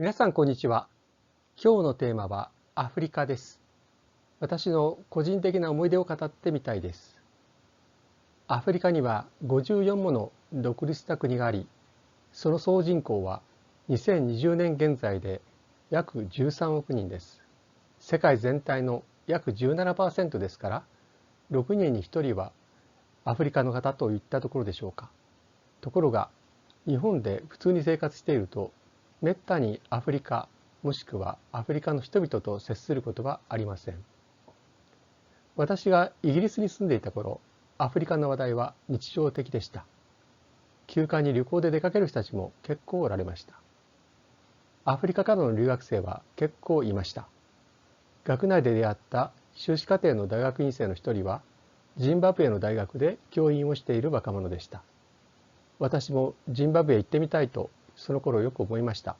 皆さんこんにちは。今日のテーマはアフリカです。私の個人的な思い出を語ってみたいです。アフリカには54もの独立した国があり、その総人口は2020年現在で約13億人です。世界全体の約17%ですから、6人に1人はアフリカの方といったところでしょうか。ところが、日本で普通に生活していると、めったにアフリカもしくはアフリカの人々と接することはありません。私がイギリスに住んでいた頃、アフリカの話題は日常的でした。休暇に旅行で出かける人たちも結構おられました。アフリカからの留学生は結構いました。学内で出会った修士課程の大学院生の一人は、ジンバブエの大学で教員をしている若者でした。私もジンバブエ行ってみたいとその頃よく思いました。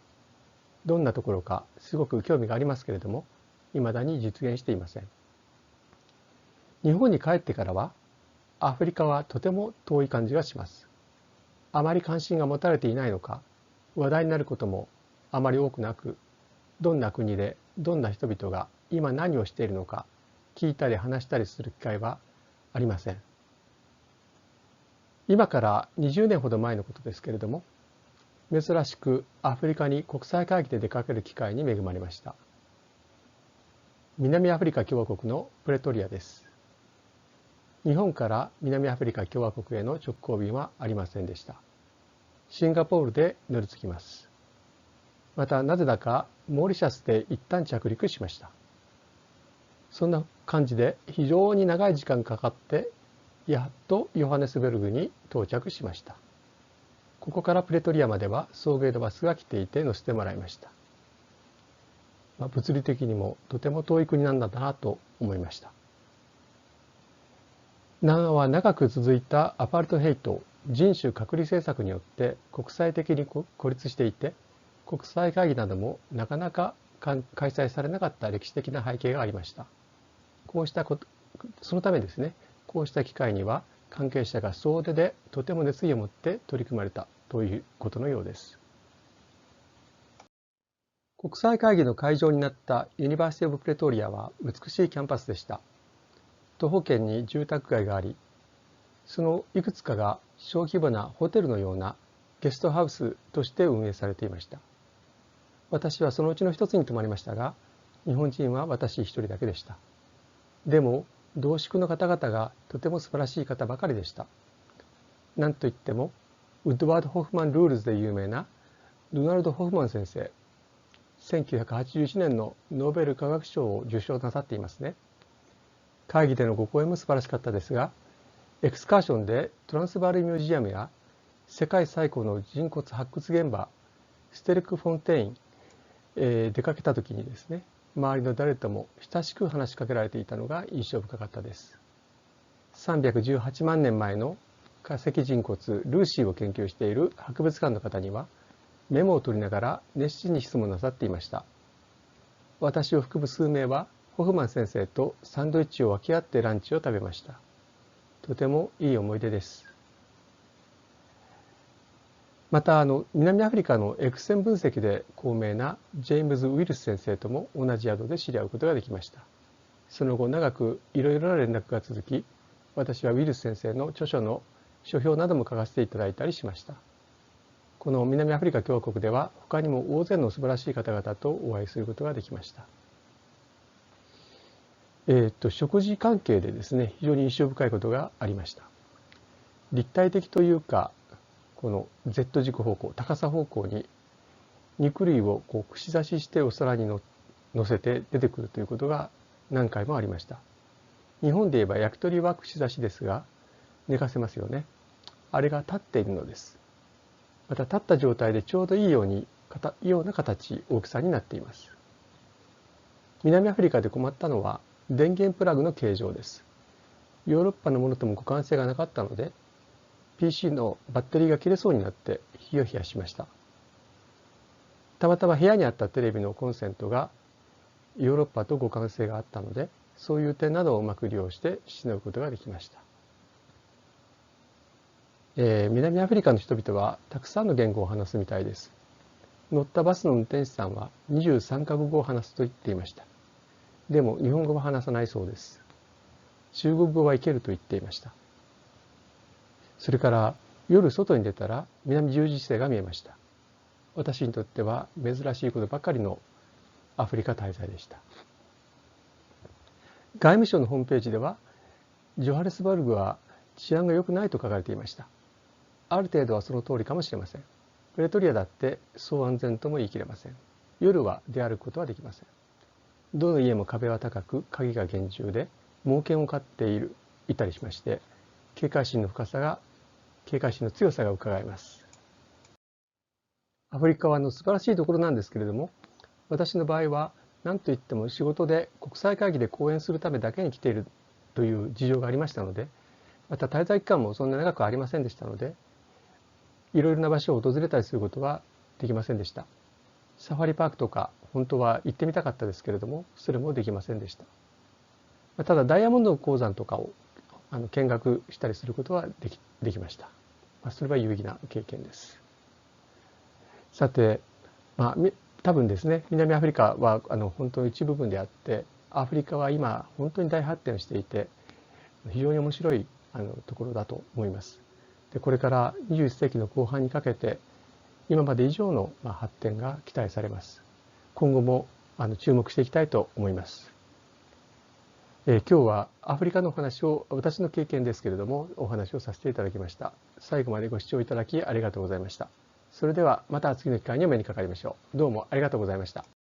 どんなところかすごく興味がありますけれども、未だに実現していません。日本に帰ってからは、アフリカはとても遠い感じがします。あまり関心が持たれていないのか、話題になることもあまり多くなく、どんな国でどんな人々が今何をしているのか聞いたり話したりする機会はありません。今から20年ほど前のことですけれども珍しくアフリカに国際会議で出かける機会に恵まれました。南アフリカ共和国のプレトリアです。日本から南アフリカ共和国への直行便はありませんでした。シンガポールで乗り継ぎます。またなぜだかモーリシャスで一旦着陸しました。そんな感じで非常に長い時間かかってやっとヨハネスベルグに到着しました。ここからプレトリアまでは送迎のバスが来ていて乗せてもらいました。まあ、物理的にもとても遠い国なんだなと思いました。長は長く続いたアパルトヘイト人種隔離政策によって国際的に孤立していて国際会議などもなかなか開催されなかった歴史的な背景がありました。こうしたことそのためですねこうした機会には関係者が総出でとても熱意を持って取り組まれたということのようです。国際会議の会場になった University of Pretoria は美しいキャンパスでした。徒歩圏に住宅街があり、そのいくつかが小規模なホテルのようなゲストハウスとして運営されていました。私はそのうちの一つに泊まりましたが、日本人は私一人だけでした。でも、同宿の方々がとても素晴らしい方ばかりでした。なんといっても、ウッドワード・ホフマン・ルールズで有名なドナルド・ホフマン先生、1981年のノーベル化学賞を受賞なさっていますね。会議でのご講演も素晴らしかったですが、エクスカーションでトランスバールミュージアムや世界最古の人骨発掘現場、ステルク・フォンテイン、えー、出かけた時にですね、周りの誰とも親しく話しかけられていたのが印象深かったです。318万年前の化石人骨ルーシーを研究している博物館の方にはメモを取りながら熱心に質問なさっていました。私を含む数名はホフマン先生とサンドイッチを分け合ってランチを食べました。とてもいい思い出です。またあの南アフリカの X 線分析で高名なジェームズ・ウィルス先生とも同じ宿で知り合うことができました。その後長くいろいろな連絡が続き、私はウィルス先生の著書の書評なども書かせていただいたりしました。この南アフリカ共和国では他にも大勢の素晴らしい方々とお会いすることができました。えー、っと食事関係でですね非常に印象深いことがありました。立体的というかこの Z 軸方向高さ方向に肉類をこう串刺ししてお皿にのせて出てくるということが何回もありました日本で言えば焼き鳥は串刺しですが寝かせますよねあれが立っているのですまた立った状態でちょうどいいようにような形大きさになっています南アフリカで困ったのは電源プラグの形状ですヨーロッパのものとも互換性がなかったので PC のバッテリーが切れそうになってヒヤヒヤしました。たまたま部屋にあったテレビのコンセントがヨーロッパと互換性があったので、そういう点などをうまく利用してしのぐことができました。えー、南アフリカの人々はたくさんの言語を話すみたいです。乗ったバスの運転手さんは23カ国語を話すと言っていました。でも日本語は話さないそうです。中国語はいけると言っていました。それから夜外に出たら南十字星が見えました。私にとっては珍しいことばかりのアフリカ滞在でした。外務省のホームページではジョハネスバルグは治安が良くないと書かれていました。ある程度はその通りかもしれません。プレトリアだってそう安全とも言い切れません。夜は出歩くことはできません。どの家も壁は高く、鍵が厳重で、猛犬を飼っている、いたりしまして、警戒心の深さが、警戒心の強さが伺えます。アフリカはの素晴らしいところなんですけれども、私の場合は何といっても仕事で国際会議で講演するためだけに来ているという事情がありましたので、また滞在期間もそんな長くありませんでしたので、いろいろな場所を訪れたりすることはできませんでした。サファリパークとか本当は行ってみたかったですけれども、それもできませんでした。ただダイヤモンド鉱山とかをあの見学したりすることはできできました。まあ、それは有意義な経験です。さて、まあ、多分ですね南アフリカはあの本当の一部分であってアフリカは今本当に大発展していて非常に面白いあのところだと思います。でこれから21世紀の後半にかけて今まで以上の発展が期待されます。今後もあの注目していきたいと思います。え今日はアフリカのお話を私の経験ですけれどもお話をさせていただきました。最後までご視聴いただきありがとうございました。それではまた次の機会にお目にかかりましょう。どうもありがとうございました。